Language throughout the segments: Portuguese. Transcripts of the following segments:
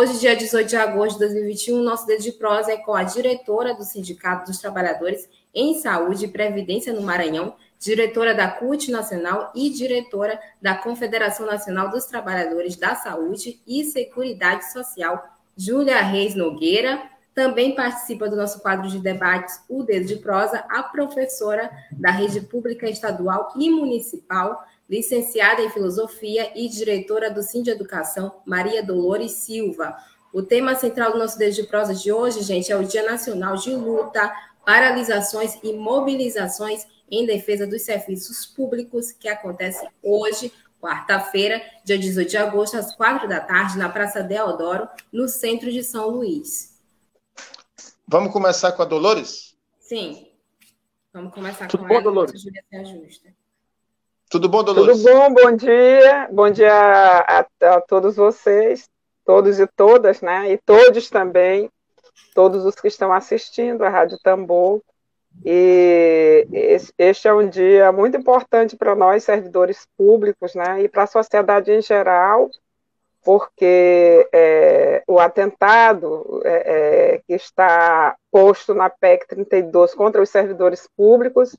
Hoje, dia 18 de agosto de 2021, nosso dedo de prosa é com a diretora do Sindicato dos Trabalhadores em Saúde e Previdência no Maranhão, diretora da CUT Nacional e diretora da Confederação Nacional dos Trabalhadores da Saúde e Seguridade Social, Júlia Reis Nogueira. Também participa do nosso quadro de debates, o Dedo de Prosa, a professora da Rede Pública Estadual e Municipal, licenciada em Filosofia e diretora do Sim de Educação, Maria Dolores Silva. O tema central do nosso Dedo de Prosa de hoje, gente, é o Dia Nacional de Luta, Paralisações e Mobilizações em Defesa dos Serviços Públicos, que acontece hoje, quarta-feira, dia 18 de agosto, às quatro da tarde, na Praça Deodoro, no centro de São Luís. Vamos começar com a Dolores? Sim. Vamos começar Tudo com bom, ela, Dolores? Júlia se ajusta. Tudo bom, Dolores? Tudo bom? Bom dia. Bom dia a, a todos vocês, todos e todas, né? E todos também, todos os que estão assistindo a Rádio Tambor. E este é um dia muito importante para nós, servidores públicos, né? E para a sociedade em geral, porque é, o atentado é, é, que está posto na PEC 32 contra os servidores públicos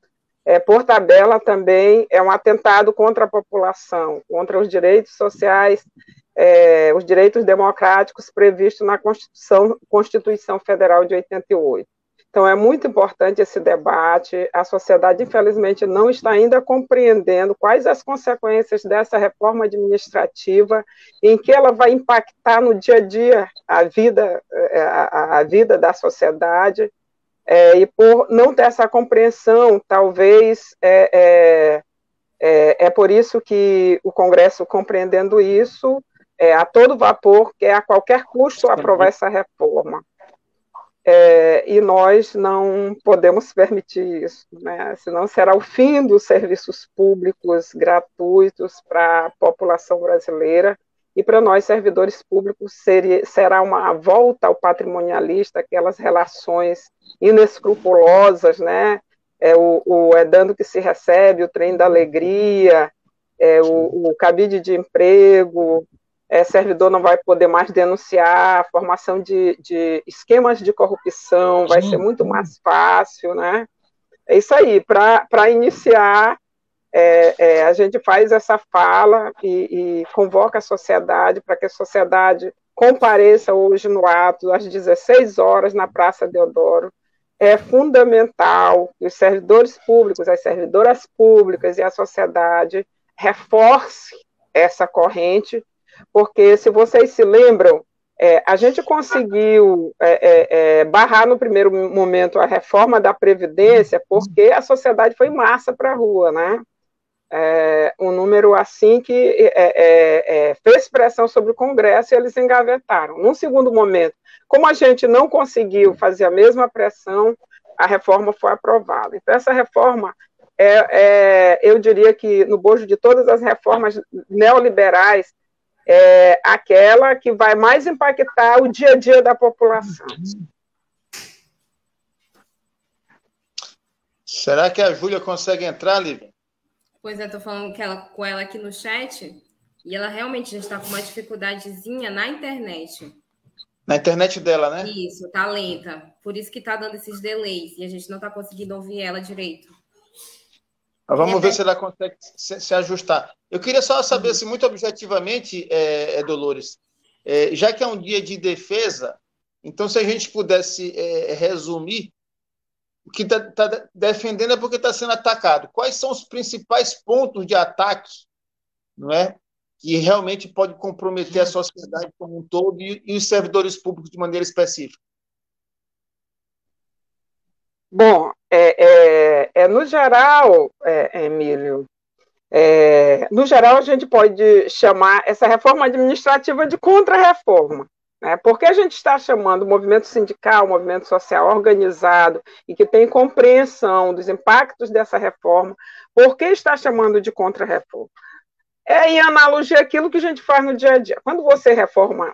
é, por tabela também é um atentado contra a população, contra os direitos sociais, é, os direitos democráticos previstos na Constituição, Constituição Federal de 88. Então, é muito importante esse debate. A sociedade, infelizmente, não está ainda compreendendo quais as consequências dessa reforma administrativa, em que ela vai impactar no dia a dia a vida, é, a, a vida da sociedade. É, e por não ter essa compreensão, talvez é, é, é, é por isso que o Congresso, compreendendo isso, é, a todo vapor, quer a qualquer custo aprovar essa reforma. É, e nós não podemos permitir isso, né? senão será o fim dos serviços públicos gratuitos para a população brasileira e para nós, servidores públicos, seria, será uma volta ao patrimonialista, aquelas relações inescrupulosas, né? É o, o é dando que se recebe, o trem da alegria, é o, o cabide de emprego, é, servidor não vai poder mais denunciar, a formação de, de esquemas de corrupção vai ser muito mais fácil, né? É isso aí, para iniciar, é, é, a gente faz essa fala e, e convoca a sociedade para que a sociedade compareça hoje no ato, às 16 horas, na Praça Deodoro. É fundamental que os servidores públicos, as servidoras públicas e a sociedade reforce essa corrente, porque, se vocês se lembram, é, a gente conseguiu é, é, é, barrar no primeiro momento a reforma da Previdência, porque a sociedade foi massa para a rua, né? É, um número assim que é, é, é, fez pressão sobre o Congresso e eles engavetaram. Num segundo momento, como a gente não conseguiu fazer a mesma pressão, a reforma foi aprovada. Então, essa reforma, é, é, eu diria que, no bojo de todas as reformas neoliberais, é aquela que vai mais impactar o dia a dia da população. Será que a Júlia consegue entrar, Lívia? Pois é, tô falando que ela, com ela aqui no chat e ela realmente já está com uma dificuldadezinha na internet. Na internet dela, né? Isso, tá lenta. Por isso que tá dando esses delays e a gente não tá conseguindo ouvir ela direito. Mas vamos É. ver se ela consegue se, se ajustar. Eu queria só saber, se muito objetivamente, é, é, Dolores, é, já que é um dia de defesa, então se a gente pudesse é, resumir, que está defendendo é porque está sendo atacado. Quais são os principais pontos de ataque, não é? Que realmente pode comprometer a sociedade como um todo e, e os servidores públicos de maneira específica. Bom, é, é, é no geral, é, Emílio, É, no geral, a gente pode chamar essa reforma administrativa de contra-reforma. Né? Porque a gente está chamando o movimento sindical, o movimento social organizado e que tem compreensão dos impactos dessa reforma, por que está chamando de contra-reforma? É em analogia àquilo que a gente faz no dia a dia. Quando você reforma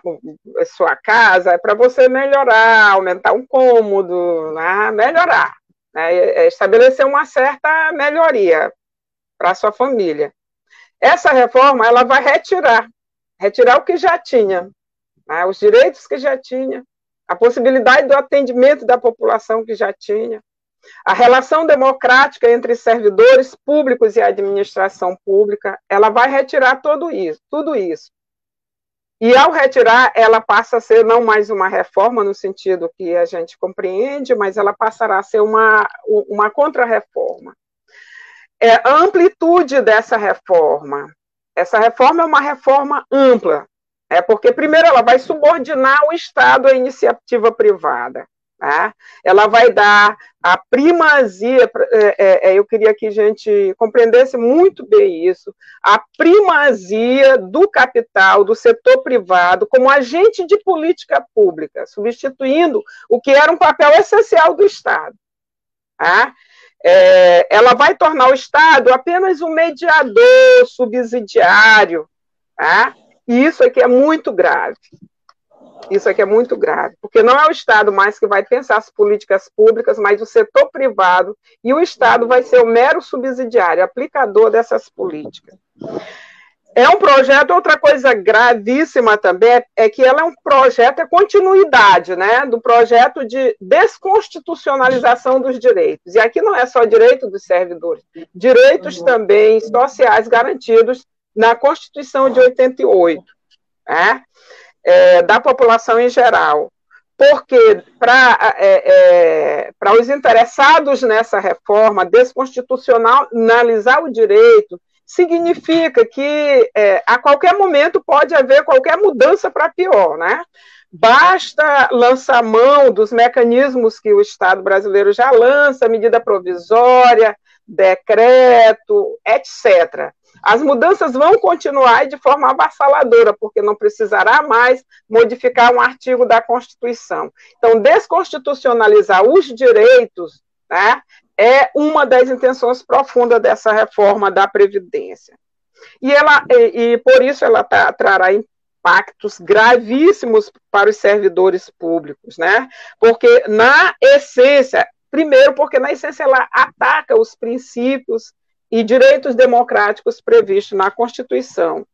a sua casa, é para você melhorar, aumentar um cômodo, né? melhorar, né? É estabelecer uma certa melhoria para a sua família. Essa reforma ela vai retirar, retirar o que já tinha, né? os direitos que já tinha, a possibilidade do atendimento da população que já tinha, a relação democrática entre servidores públicos e administração pública, ela vai retirar tudo isso, tudo isso. E ao retirar, ela passa a ser não mais uma reforma no sentido que a gente compreende, mas ela passará a ser uma, uma contra-reforma. É, a amplitude dessa reforma. Essa reforma é uma reforma ampla, é porque primeiro ela vai subordinar o Estado à iniciativa privada. Tá? Ela vai dar a primazia, é, é, é, eu queria que a gente compreendesse muito bem isso, a primazia do capital, do setor privado, como agente de política pública, substituindo o que era um papel essencial do Estado. Tá? É, ela vai tornar o Estado apenas um mediador subsidiário, tá? E isso aqui é muito grave. Isso aqui é muito grave, porque não é o Estado mais que vai pensar as políticas públicas, mas o setor privado, e o Estado vai ser o mero subsidiário, aplicador dessas políticas. É um projeto, outra coisa gravíssima também é que ela é um projeto, é continuidade, né, do projeto de desconstitucionalização dos direitos. E aqui não é só direito dos servidores, direitos também sociais garantidos na Constituição de 88, né? é, da população em geral. Porque para é, é, os interessados nessa reforma, desconstitucionalizar o direito significa que é, a qualquer momento pode haver qualquer mudança para pior, né? Basta lançar mão dos mecanismos que o Estado brasileiro já lança, medida provisória, decreto, etc. As mudanças vão continuar de forma avassaladora, porque não precisará mais modificar um artigo da Constituição. Então, desconstitucionalizar os direitos né, é uma das intenções profundas dessa reforma da Previdência. E, ela, e, e por isso ela tá, trará impactos gravíssimos para os servidores públicos, né? Porque, na essência, primeiro, porque na essência ela ataca os princípios e direitos democráticos previstos na Constituição.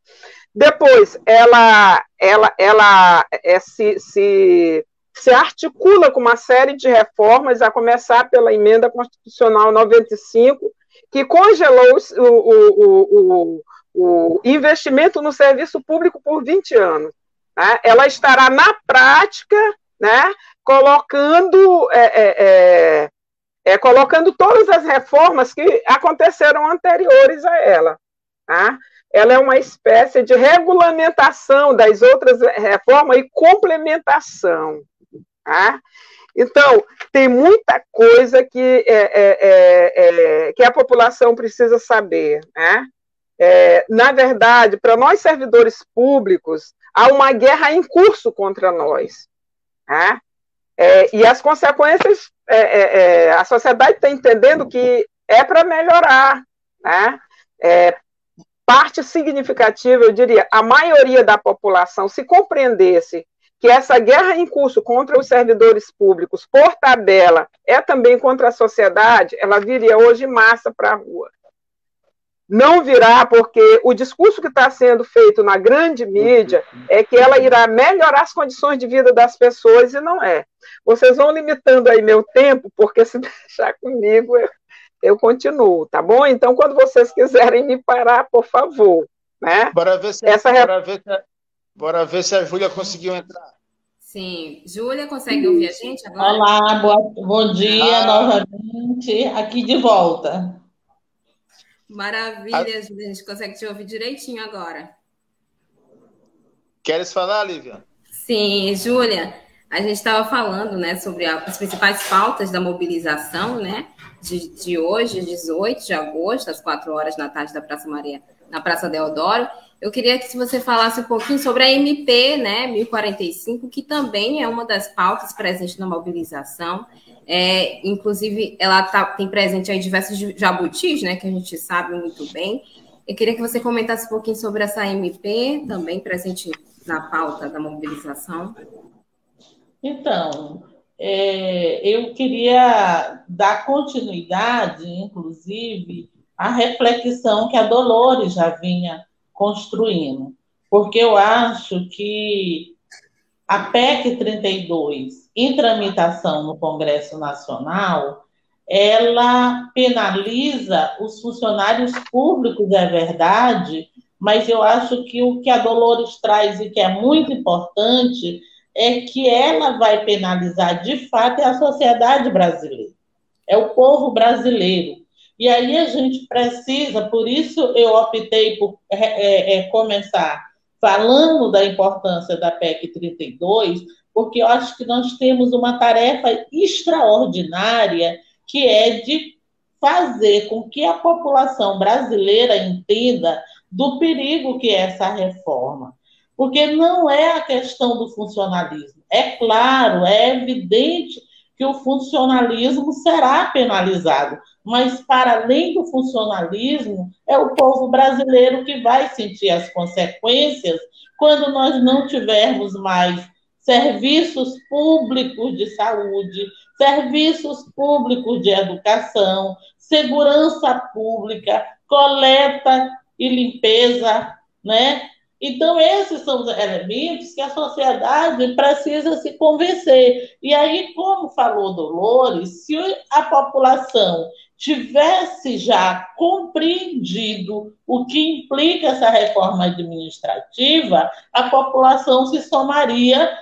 Depois, ela, ela, ela é, se, se, se articula com uma série de reformas, a começar pela emenda constitucional 95, que congelou o, o, o, o investimento no serviço público por 20 anos. Né? Ela estará, na prática, né, colocando é, é, é colocando todas as reformas que aconteceram anteriores a ela. Tá? Ela é uma espécie de regulamentação das outras reformas e complementação. Tá? Então, tem muita coisa que, é, é, é, é que a população precisa saber. Né? É, na verdade, para nós servidores públicos, há uma guerra em curso contra nós. Tá? E as consequências, é, é, é a sociedade está entendendo que é para melhorar. Né? É, parte significativa, eu diria, a maioria da população, se compreendesse que essa guerra em curso contra os servidores públicos, por tabela, é também contra a sociedade, ela viria hoje massa para a rua não virá, porque o discurso que está sendo feito na grande mídia é que ela irá melhorar as condições de vida das pessoas e não é. Vocês vão limitando aí meu tempo, porque se deixar comigo eu, eu continuo, tá bom? Então, quando vocês quiserem me parar, por favor. Né? Bora ver se, Essa... bora ver se, bora ver se a Júlia conseguiu entrar. Sim. Júlia, consegue ouvir a gente agora? Olá, boa, bom dia ah. novamente. Aqui de volta. Maravilha, a... gente consegue te ouvir direitinho agora. Queres falar, Lívia? Sim, Júlia. a gente estava falando né, sobre as principais pautas da mobilização né, de, de hoje, 18 de agosto, às 4 horas da tarde da Praça Maria, na Praça Deodoro. Eu queria que você falasse um pouquinho sobre a MP né, 1045, que também é uma das pautas presentes na mobilização. É, inclusive, ela tá, tem presente aí diversos jabutis, né, que a gente sabe muito bem. Eu queria que você comentasse um pouquinho sobre essa MP, também presente na pauta da mobilização. Então, é, eu queria dar continuidade, inclusive, à reflexão que a Dolores já vinha construindo, porque eu acho que a PEC 32, em tramitação no Congresso Nacional, ela penaliza os funcionários públicos, é verdade, mas eu acho que o que a Dolores traz e que é muito importante é que ela vai penalizar de fato é a sociedade brasileira, é o povo brasileiro. E aí a gente precisa, por isso eu optei por é, é, é começar falando da importância da PEC 32, porque eu acho que nós temos uma tarefa extraordinária que é de fazer com que a população brasileira entenda do perigo que é essa reforma. Porque não é a questão do funcionalismo. É claro, é evidente que o funcionalismo será penalizado, mas para além do funcionalismo, é o povo brasileiro que vai sentir as consequências quando nós não tivermos mais serviços públicos de saúde, serviços públicos de educação, segurança pública, coleta e limpeza, né? Então, esses são os elementos que a sociedade precisa se convencer. E aí, como falou Dolores, se a população tivesse já compreendido o que implica essa reforma administrativa, a população se somaria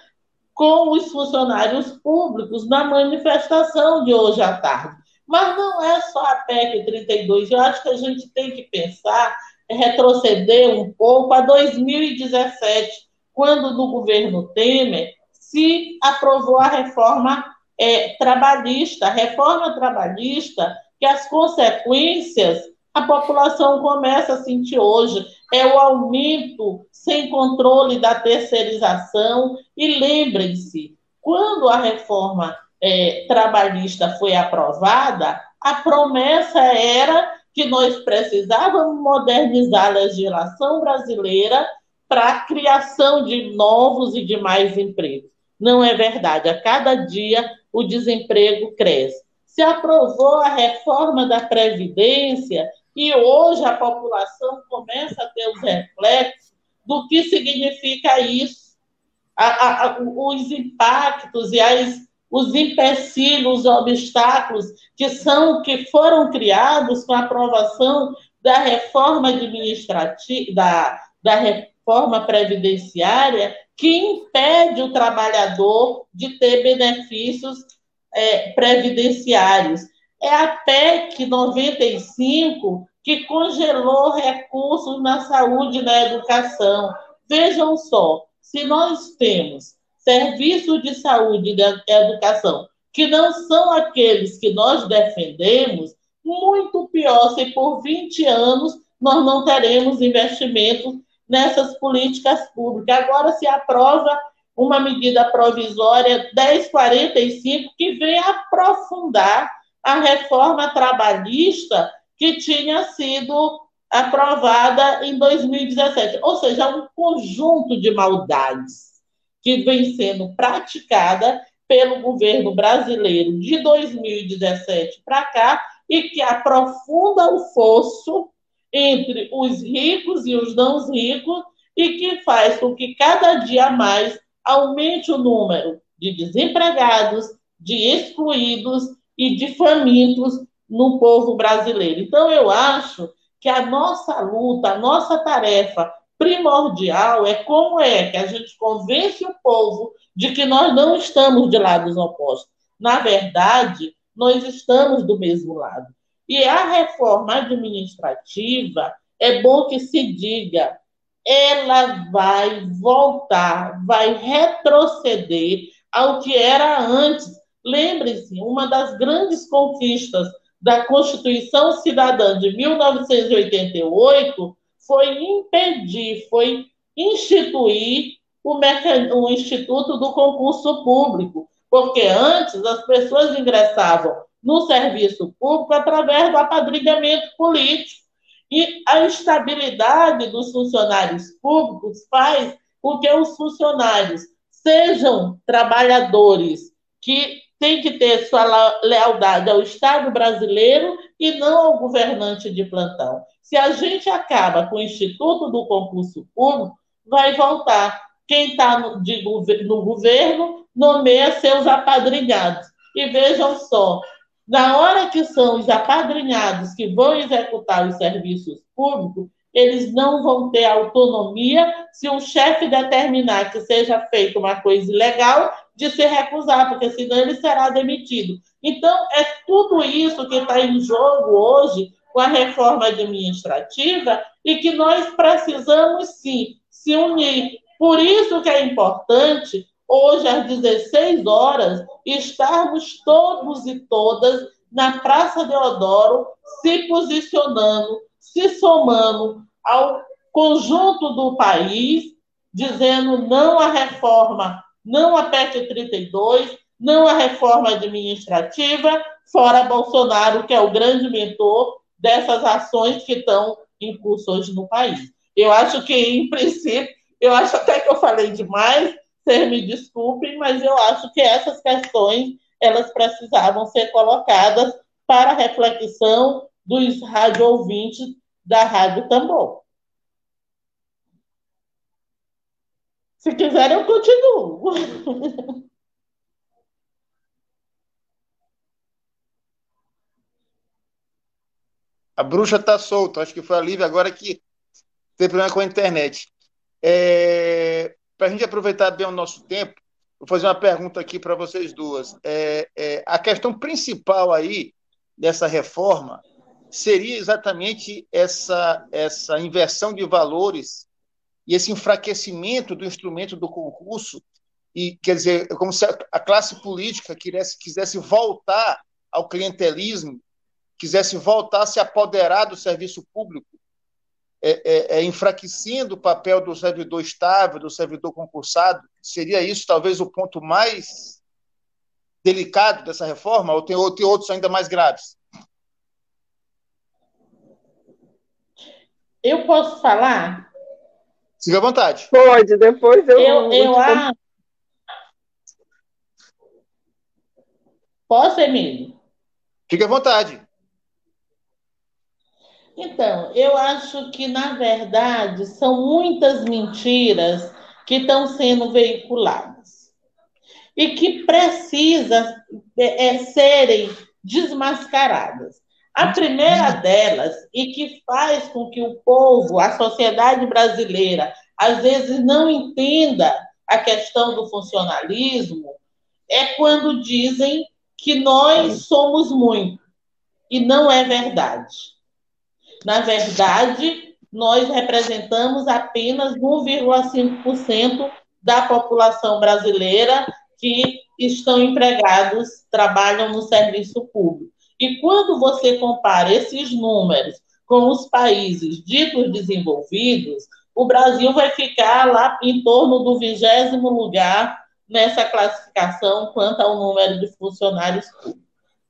com os funcionários públicos na manifestação de hoje à tarde. Mas não é só a PEC 32, eu acho que a gente tem que pensar retroceder um pouco a 2017, quando no governo Temer se aprovou a reforma é, trabalhista, a reforma trabalhista, que as consequências a população começa a sentir hoje. É o aumento sem controle da terceirização. E lembrem-se, quando a reforma é, trabalhista foi aprovada, a promessa era que nós precisávamos modernizar a legislação brasileira para a criação de novos e de mais empregos. Não é verdade. A cada dia o desemprego cresce. Se aprovou a reforma da Previdência e hoje a população começa a ter os reflexos do que significa isso, a, a, os impactos e as os empecilhos, os obstáculos que são que foram criados com a aprovação da reforma administrativa, da, da reforma previdenciária, que impede o trabalhador de ter benefícios é, previdenciários. É a PEC 95 que congelou recursos na saúde e na educação. Vejam só, se nós temos serviços de saúde e educação, que não são aqueles que nós defendemos, muito pior se por 20 anos nós não teremos investimentos nessas políticas públicas. Agora se aprova uma medida provisória 1045 que vem aprofundar a reforma trabalhista que tinha sido aprovada em 2017, ou seja, um conjunto de maldades que vem sendo praticada pelo governo brasileiro de 2017 para cá e que aprofunda o fosso entre os ricos e os não ricos e que faz com que cada dia mais aumente o número de desempregados, de excluídos e de famintos no povo brasileiro. Então, eu acho que a nossa luta, a nossa tarefa primordial é como é que a gente convence o povo de que nós não estamos de lados opostos. Na verdade, nós estamos do mesmo lado. E a reforma administrativa, é bom que se diga, ela vai voltar, vai retroceder ao que era antes. Lembre-se, uma das grandes conquistas da Constituição Cidadã de 1988 foi impedir, foi instituir o, o Instituto do Concurso Público, porque antes as pessoas ingressavam no serviço público através do apadrinhamento político. E a estabilidade dos funcionários públicos faz com que os funcionários sejam trabalhadores que têm que ter sua lealdade ao Estado brasileiro e não ao governante de plantão. Se a gente acaba com o Instituto do Concurso Público, vai voltar. Quem está no, no governo nomeia seus apadrinhados. E vejam só, na hora que são os apadrinhados que vão executar os serviços públicos, eles não vão ter autonomia se o chefe determinar que seja feita uma coisa ilegal de se recusar, porque senão ele será demitido. Então, é tudo isso que está em jogo hoje com a reforma administrativa e que nós precisamos sim se unir. Por isso que é importante, hoje às 16 horas, estarmos todos e todas na Praça Deodoro se posicionando, se somando ao conjunto do país, dizendo não à reforma, não à PEC 32, não à reforma administrativa, fora Bolsonaro, que é o grande mentor dessas ações que estão em curso hoje no país. Eu acho que, em princípio, eu acho até que eu falei demais, vocês me desculpem, mas eu acho que essas questões elas precisavam ser colocadas para reflexão dos rádio ouvintes da Rádio Tambor. Se quiserem, eu continuo. A bruxa está solta. Acho que foi a Lívia agora que teve problema com a internet. É, para a gente aproveitar bem o nosso tempo, vou fazer uma pergunta aqui para vocês duas. É, é, a questão principal aí dessa reforma seria exatamente essa, essa inversão de valores e esse enfraquecimento do instrumento do concurso, e quer dizer, como se a classe política quisesse, quisesse voltar ao clientelismo, quisesse voltar a se apoderar do serviço público, é, é, é, enfraquecendo o papel do servidor estável, do servidor concursado? Seria isso talvez o ponto mais delicado dessa reforma, ou tem, ou tem outros ainda mais graves? Eu posso falar? Fique à vontade. Pode, depois eu. Eu, eu acho. Posso, Emílio? Fique à vontade. Então, eu acho que, na verdade, são muitas mentiras que estão sendo veiculadas e que precisam é, é, serem desmascaradas. A primeira delas, e que faz com que o povo, a sociedade brasileira, às vezes não entenda a questão do funcionalismo, é quando dizem que nós somos muito. E não é verdade. Na verdade, nós representamos apenas 1,5% da população brasileira que estão empregados, trabalham no serviço público. E quando você compara esses números com os países ditos desenvolvidos, o Brasil vai ficar lá em torno do vigésimo lugar nessa classificação quanto ao número de funcionários públicos.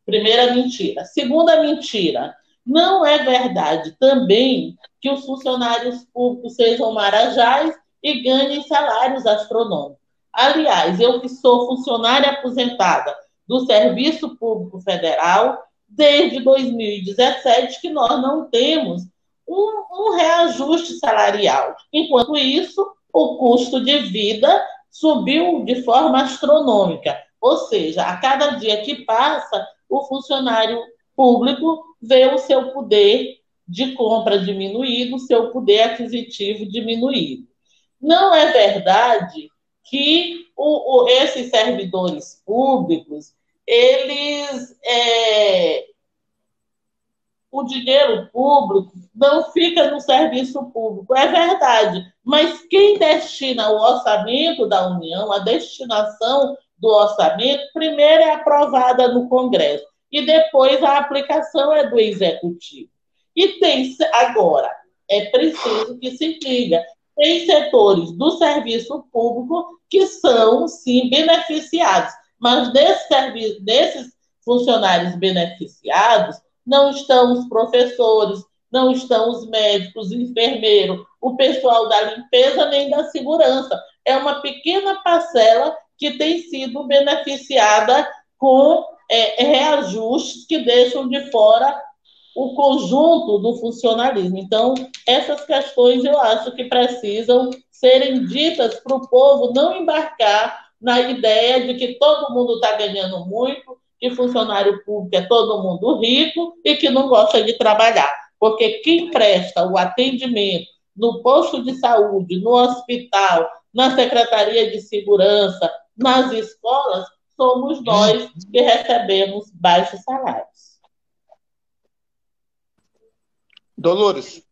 Primeira mentira. Segunda mentira, não é verdade também que os funcionários públicos sejam marajás e ganhem salários astronômicos. Aliás, eu que sou funcionária aposentada do Serviço Público Federal, desde 2017 que nós não temos um, um reajuste salarial. Enquanto isso, o custo de vida subiu de forma astronômica. Ou seja, a cada dia que passa, o funcionário público vê o seu poder de compra diminuído, o seu poder aquisitivo diminuído. Não é verdade que o, o, esses servidores públicos eles é, o dinheiro público não fica no serviço público, é verdade. Mas quem destina o orçamento da União, a destinação do orçamento, primeiro é aprovada no Congresso e depois a aplicação é do Executivo. E tem agora, é preciso que se diga, tem setores do serviço público que são, sim, beneficiados, mas desses, serviços, desses funcionários beneficiados não estão os professores, não estão os médicos, enfermeiros, o pessoal da limpeza nem da segurança. É uma pequena parcela que tem sido beneficiada com é, reajustes que deixam de fora o conjunto do funcionalismo. Então, essas questões eu acho que precisam serem ditas para o povo não embarcar na ideia de que todo mundo está ganhando muito, que funcionário público é todo mundo rico e que não gosta de trabalhar. Porque quem presta o atendimento no posto de saúde, no hospital, na Secretaria de Segurança, nas escolas, somos nós que recebemos baixos salários. Dolores,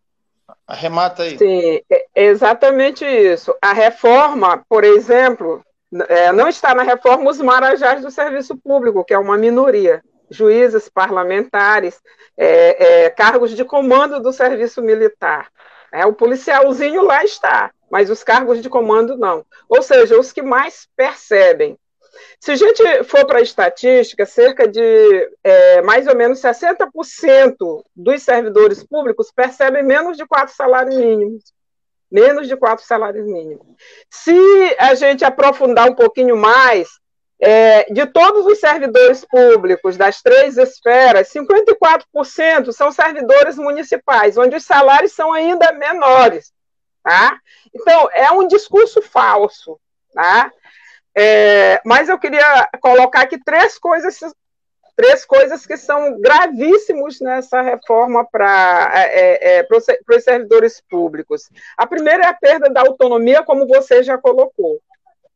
arremata aí. Sim, é exatamente isso. A reforma, por exemplo, é, não está na reforma os marajás do serviço público, que é uma minoria. Juízes, parlamentares, é, é, cargos de comando do serviço militar. É, o policialzinho lá está, mas os cargos de comando não. Ou seja, os que mais percebem. Se a gente for para a estatística, cerca de é, mais ou menos 60% dos servidores públicos percebem menos de quatro salários mínimos menos de quatro salários mínimos. Se a gente aprofundar um pouquinho mais, é, de todos os servidores públicos das três esferas, 54% são servidores municipais, onde os salários são ainda menores. Tá? Então, é um discurso falso. Tá? É, mas eu queria colocar aqui três coisas três coisas que são gravíssimos nessa reforma para é, é, é os servidores públicos. A primeira é a perda da autonomia, como você já colocou.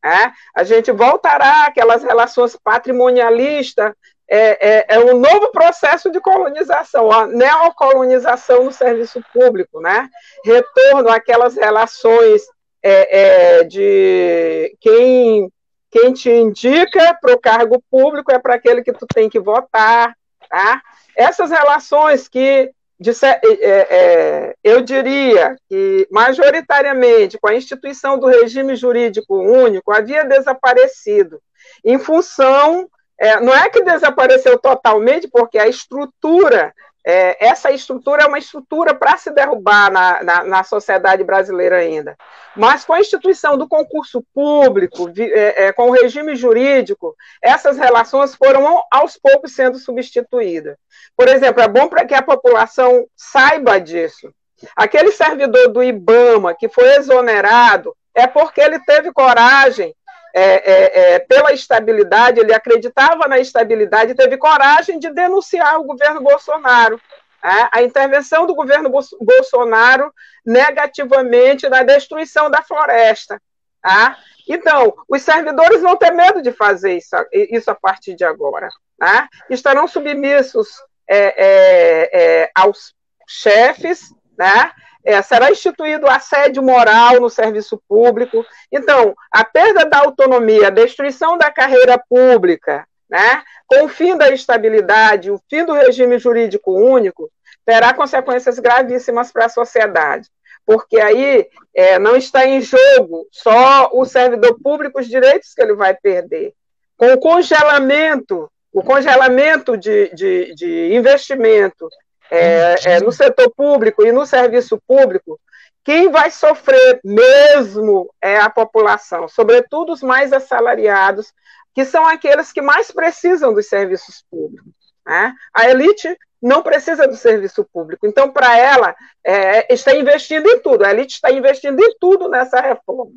É? A gente voltará àquelas relações patrimonialistas, é, é, é, um novo processo de colonização, a neocolonização no serviço público, né? retorno àquelas relações é, é de quem quem te indica para o cargo público é para aquele que tu tem que votar, tá? Essas relações que de, é, é, eu diria que majoritariamente com a instituição do regime jurídico único havia desaparecido em função é, não é que desapareceu totalmente porque a estrutura é, essa estrutura é uma estrutura para se derrubar na, na, na, sociedade brasileira ainda. Mas com a instituição do concurso público, é, é, com o regime jurídico, essas relações foram aos poucos sendo substituídas. Por exemplo, é bom para que a população saiba disso. Aquele servidor do IBAMA que foi exonerado é porque ele teve coragem é, é, é, pela estabilidade, ele acreditava na estabilidade teve coragem de denunciar o governo Bolsonaro. Né? A intervenção do governo Bolsonaro negativamente na destruição da floresta. Tá? Então, os servidores vão ter medo de fazer isso, isso a partir de agora. Tá? Estarão submissos é, é, é, aos chefes, né? É, será instituído assédio moral no serviço público. Então, a perda da autonomia, a destruição da carreira pública, né, com o fim da estabilidade, o fim do regime jurídico único, terá consequências gravíssimas para a sociedade. Porque aí é, não está em jogo só o servidor público, os direitos que ele vai perder. Com o congelamento, o congelamento de, de, de investimento é, é, no setor público e no serviço público, quem vai sofrer mesmo é a população, sobretudo os mais assalariados, que são aqueles que mais precisam dos serviços públicos. Né? A elite não precisa do serviço público, então, para ela, é, está investindo em tudo, a elite está investindo em tudo nessa reforma.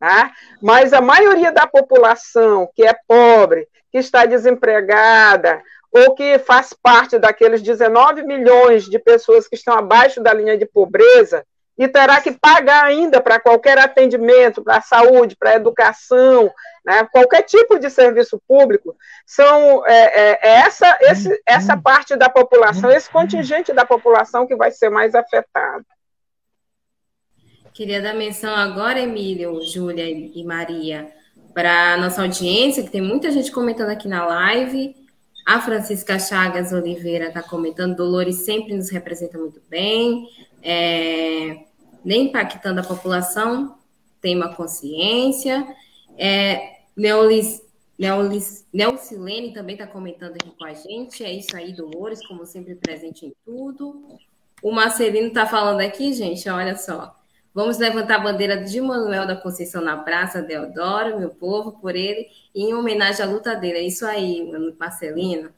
Né? Mas a maioria da população que é pobre, que está desempregada, ou que faz parte daqueles 19 milhões de pessoas que estão abaixo da linha de pobreza e terá que pagar ainda para qualquer atendimento, para a saúde, para a educação, né, qualquer tipo de serviço público, são é, é, é essa, esse, essa parte da população, esse contingente da população que vai ser mais afetado. Queria dar menção agora, Emílio, Júlia e Maria, para a nossa audiência, que tem muita gente comentando aqui na live. A Francisca Chagas Oliveira está comentando, Dolores sempre nos representa muito bem, é, nem impactando a população, tem uma consciência. É, Neolis, Neolis, Neocilene também está comentando aqui com a gente, é isso aí, Dolores, como sempre presente em tudo. O Marcelino está falando aqui, gente, olha só. Vamos levantar a bandeira de Manuel da Conceição na Praça Deodoro, meu povo, por ele, e em homenagem à luta dele. É isso aí, Marcelino.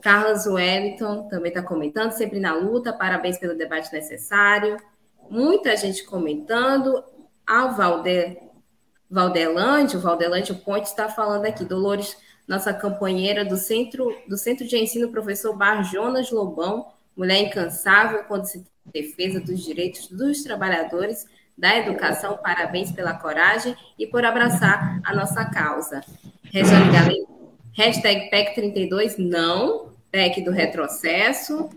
Carlos Wellington também está comentando, sempre na luta, parabéns pelo debate necessário. Muita gente comentando. Ao Valder, Valdelândio, o Valdelândio Ponte está falando aqui. Dolores, nossa companheira do Centro, do Centro de Ensino, professor Barjonas Lobão, mulher incansável quando se defesa dos direitos dos trabalhadores da educação. Parabéns pela coragem e por abraçar a nossa causa. Regiane Galeno, hashtag PEC 32, não, PEC do retrocesso.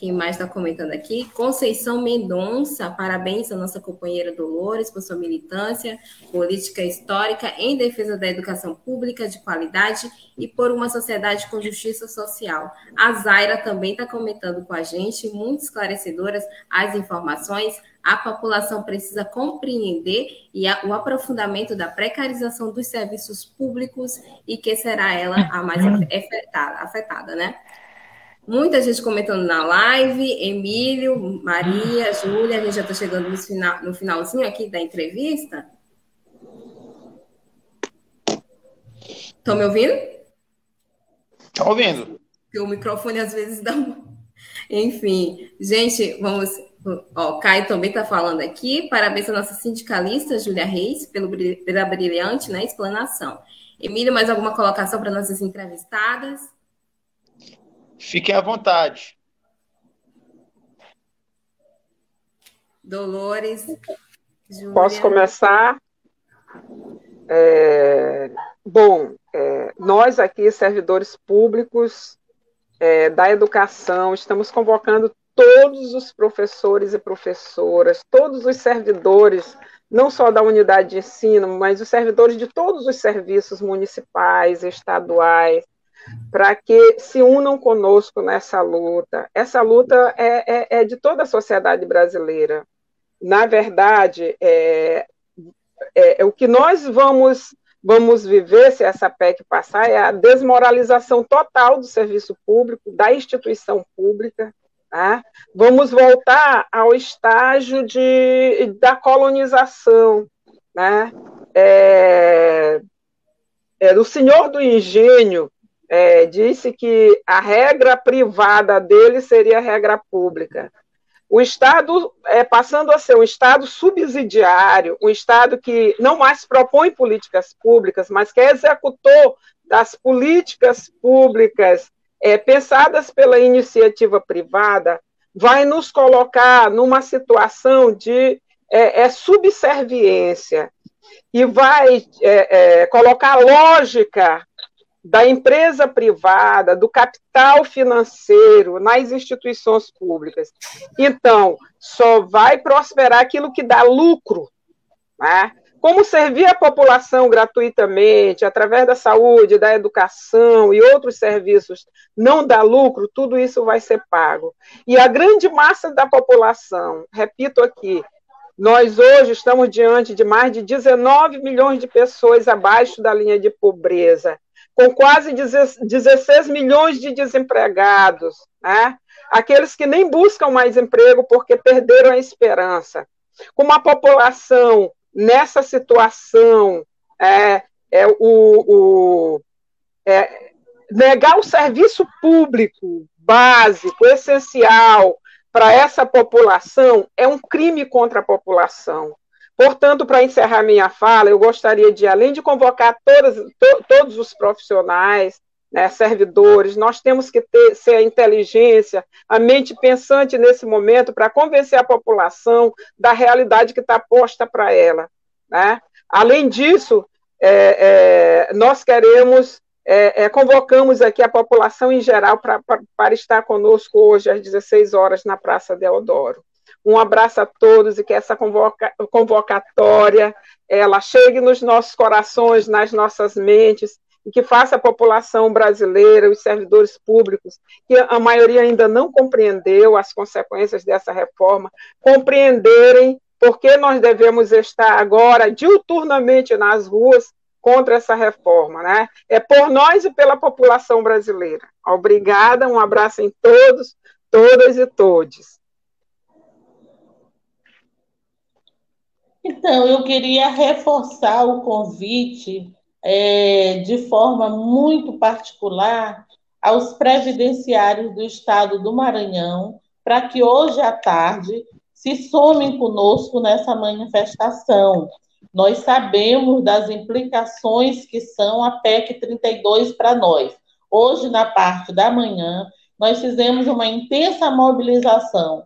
Quem mais está comentando aqui? Conceição Mendonça, parabéns à nossa companheira Dolores por sua militância política histórica em defesa da educação pública de qualidade e por uma sociedade com justiça social. A Zaira também está comentando com a gente, muito esclarecedoras as informações. A população precisa compreender e a, o aprofundamento da precarização dos serviços públicos e que será ela a mais afetada, afetada né? Muita gente comentando na live, Emílio, Maria, Júlia, a gente já está chegando no, final, no finalzinho aqui da entrevista. Estão me ouvindo? Estão ouvindo. Porque o microfone às vezes dá um... Enfim, gente, vamos. Ó, Caio também está falando aqui. Parabéns à nossa sindicalista, Júlia Reis, pelo, pela brilhante né, explanação. Emílio, mais alguma colocação para nossas entrevistadas? Fiquem à vontade. Dolores. Júlia. Posso começar? É, bom, é, nós aqui, servidores públicos é, da educação, estamos convocando todos os professores e professoras, todos os servidores, não só da unidade de ensino, mas os servidores de todos os serviços municipais, estaduais, para que se unam conosco nessa luta. Essa luta é, é, é de toda a sociedade brasileira. Na verdade, é, é, é, o que nós vamos, vamos viver se essa PEC passar é a desmoralização total do serviço público, da instituição pública. Tá? Vamos voltar ao estágio de, da colonização. Né? É, é, o senhor do engenho é, disse que a regra privada dele seria a regra pública. O Estado é passando a ser um Estado subsidiário, um Estado que não mais propõe políticas públicas, mas que é executor das políticas públicas é, pensadas pela iniciativa privada, vai nos colocar numa situação de é, é subserviência e vai é, é, colocar lógica da empresa privada, do capital financeiro nas instituições públicas. Então, só vai prosperar aquilo que dá lucro. Né? Como servir a população gratuitamente, através da saúde, da educação e outros serviços, não dá lucro, tudo isso vai ser pago. E a grande massa da população, repito aqui, nós hoje estamos diante de mais de 19 milhões de pessoas abaixo da linha de pobreza com quase 16 milhões de desempregados, né? aqueles que nem buscam mais emprego porque perderam a esperança. Com uma população nessa situação, é, é o, o é, negar o serviço público básico, essencial para essa população, é um crime contra a população. Portanto, para encerrar minha fala, eu gostaria de, além de convocar todas, to, todos os profissionais, né, servidores, nós temos que ter ser a inteligência, a mente pensante nesse momento para convencer a população da realidade que está posta para ela. Né? Além disso, é, é, nós queremos, é, é convocamos aqui a população em geral para estar conosco hoje às 16 horas na Praça Deodoro. Um abraço a todos e que essa convoca, convocatória ela chegue nos nossos corações, nas nossas mentes, e que faça a população brasileira, os servidores públicos, que a maioria ainda não compreendeu as consequências dessa reforma, compreenderem por que nós devemos estar agora diuturnamente nas ruas contra essa reforma, né? É por nós e pela população brasileira. Obrigada, um abraço em todos, todas e todos. Então, eu queria reforçar o convite é, de forma muito particular aos previdenciários do Estado do Maranhão, para que hoje à tarde se somem conosco nessa manifestação. Nós sabemos das implicações que são a PEC 32 para nós. Hoje, na parte da manhã, nós fizemos uma intensa mobilização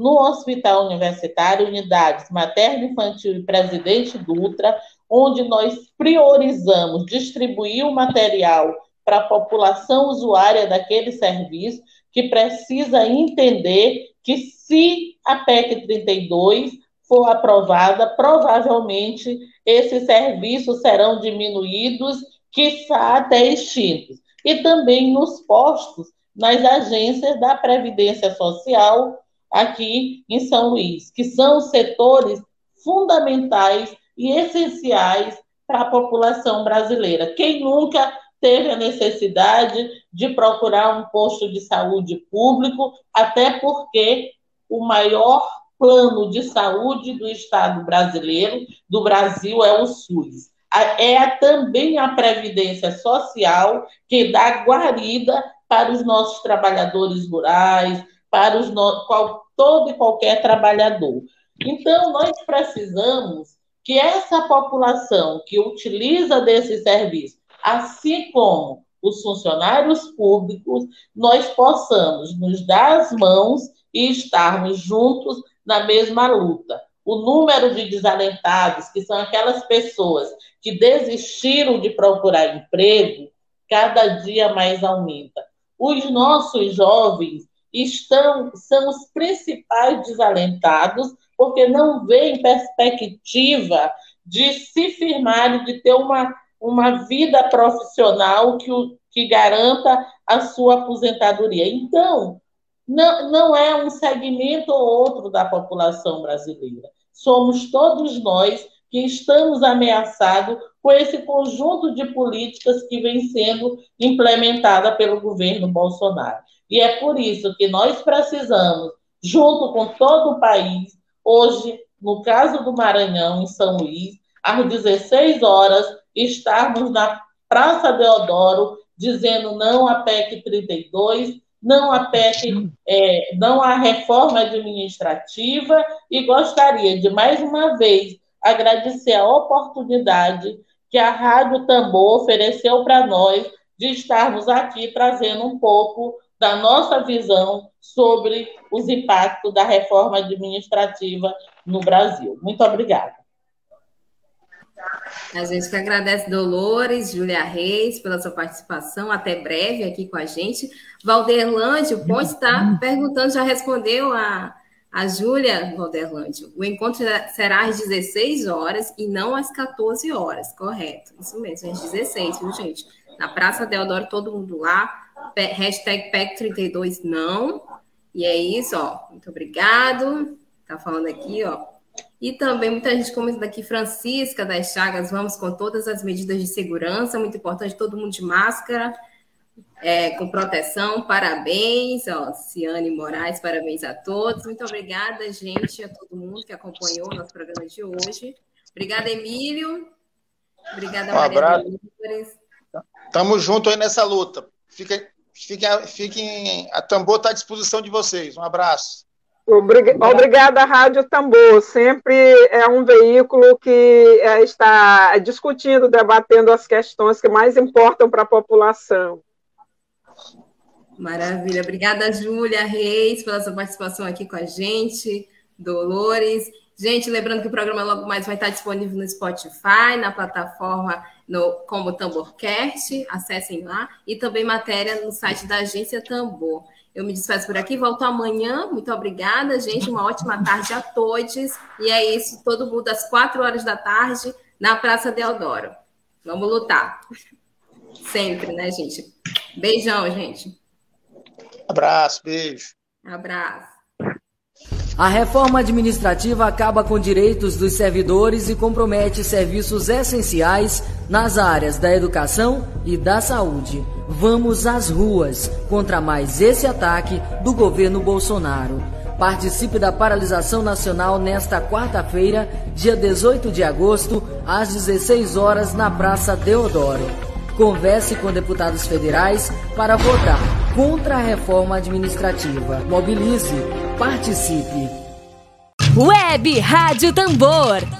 no Hospital Universitário, unidades materno-infantil e Presidente Dutra, onde nós priorizamos distribuir o material para a população usuária daquele serviço, que precisa entender que se a PEC 32 for aprovada, provavelmente esses serviços serão diminuídos, quiçá até extintos. E também nos postos, nas agências da Previdência Social, aqui em São Luís, que são setores fundamentais e essenciais para a população brasileira. Quem nunca teve a necessidade de procurar um posto de saúde público, até porque o maior plano de saúde do Estado brasileiro, do Brasil, é o SUS. É também a Previdência Social que dá guarida para os nossos trabalhadores rurais, para os no... qual, todo e qualquer trabalhador. Então, nós precisamos que essa população que utiliza desse serviço, assim como os funcionários públicos, nós possamos nos dar as mãos e estarmos juntos na mesma luta. O número de desalentados, que são aquelas pessoas que desistiram de procurar emprego, cada dia mais aumenta. Os nossos jovens estão são os principais desalentados, porque não veem perspectiva de se firmarem, de ter uma, uma vida profissional que, que garanta a sua aposentadoria. Então, não, não é um segmento ou outro da população brasileira. Somos todos nós que estamos ameaçados com esse conjunto de políticas que vem sendo implementada pelo governo Bolsonaro. E é por isso que nós precisamos, junto com todo o país, hoje, no caso do Maranhão, em São Luís, às 16 horas, estarmos na Praça Deodoro dizendo não à PEC 32, não à PEC, é, não à reforma administrativa, e gostaria de mais uma vez agradecer a oportunidade que a Rádio Tambor ofereceu para nós de estarmos aqui trazendo um pouco da nossa visão sobre os impactos da reforma administrativa no Brasil. Muito obrigada. A gente que agradece Dolores, Júlia Reis, pela sua participação, até breve aqui com a gente. Valderlândio, Ponte está perguntando, já respondeu a, a Júlia Valderlândio. O encontro será às 16 horas e não às 14 horas, correto? Isso mesmo, às 16, viu, gente? Na Praça Deodoro, todo mundo lá hashtag PEC32 não. E é isso, ó. Muito obrigado. Tá falando aqui, ó. E também muita gente comentando aqui, Francisca das Chagas, vamos com todas as medidas de segurança, muito importante, todo mundo de máscara, é, com proteção, parabéns, ó, Ciane Moraes, parabéns a todos. Muito obrigada, gente, a todo mundo que acompanhou o nosso programa de hoje. Obrigada, Emílio. Obrigada, um Maria abraço. Tamo junto aí nessa luta. Fica, fiquem, fiquem, a Tambor está à disposição de vocês. Um abraço. Obrigada, Rádio Tambor. Sempre é um veículo que é, está discutindo, debatendo as questões que mais importam para a população. Maravilha. Obrigada, Júlia Reis, pela sua participação aqui com a gente. Dolores. Gente, lembrando que o programa logo mais vai estar disponível no Spotify, na plataforma no, como Tamborcast, acessem lá, e também matéria no site da Agência Tambor. Eu me despeço por aqui, volto amanhã. Muito obrigada, gente. Uma ótima tarde a todos. E é isso, todo mundo às quatro horas da tarde na Praça Deodoro. Vamos lutar. Sempre, né, gente? Beijão, gente. Abraço, beijo. Abraço. A reforma administrativa acaba com direitos dos servidores e compromete serviços essenciais nas áreas da educação e da saúde. Vamos às ruas contra mais esse ataque do governo Bolsonaro. Participe da paralisação nacional nesta quarta-feira, dia 18 de agosto, às 16 horas, na Praça Deodoro. Converse com deputados federais para votar contra a reforma administrativa. Mobilize, participe. Web Rádio Tambor.